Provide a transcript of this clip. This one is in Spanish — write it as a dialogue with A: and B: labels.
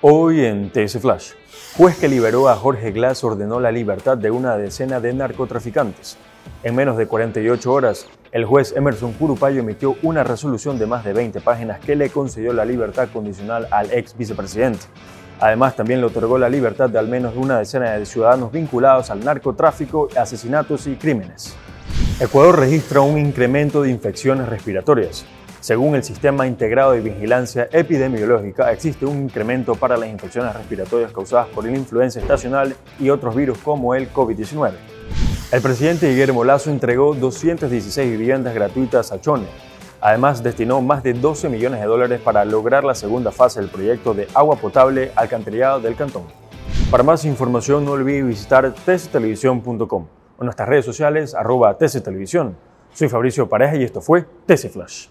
A: Hoy en TS Flash, juez que liberó a Jorge Glass ordenó la libertad de una decena de narcotraficantes. En menos de 48 horas, el juez Emerson Curupayo emitió una resolución de más de 20 páginas que le concedió la libertad condicional al ex vicepresidente. Además, también le otorgó la libertad de al menos una decena de ciudadanos vinculados al narcotráfico, asesinatos y crímenes. Ecuador registra un incremento de infecciones respiratorias. Según el Sistema Integrado de Vigilancia Epidemiológica, existe un incremento para las infecciones respiratorias causadas por la influenza estacional y otros virus como el COVID-19. El presidente Guillermo Lazo entregó 216 viviendas gratuitas a Chone. Además, destinó más de 12 millones de dólares para lograr la segunda fase del proyecto de agua potable alcantarillado del cantón. Para más información no olvide visitar tctelevisión.com o nuestras redes sociales arroba tctelevisión. Soy Fabricio Pareja y esto fue TC Flash.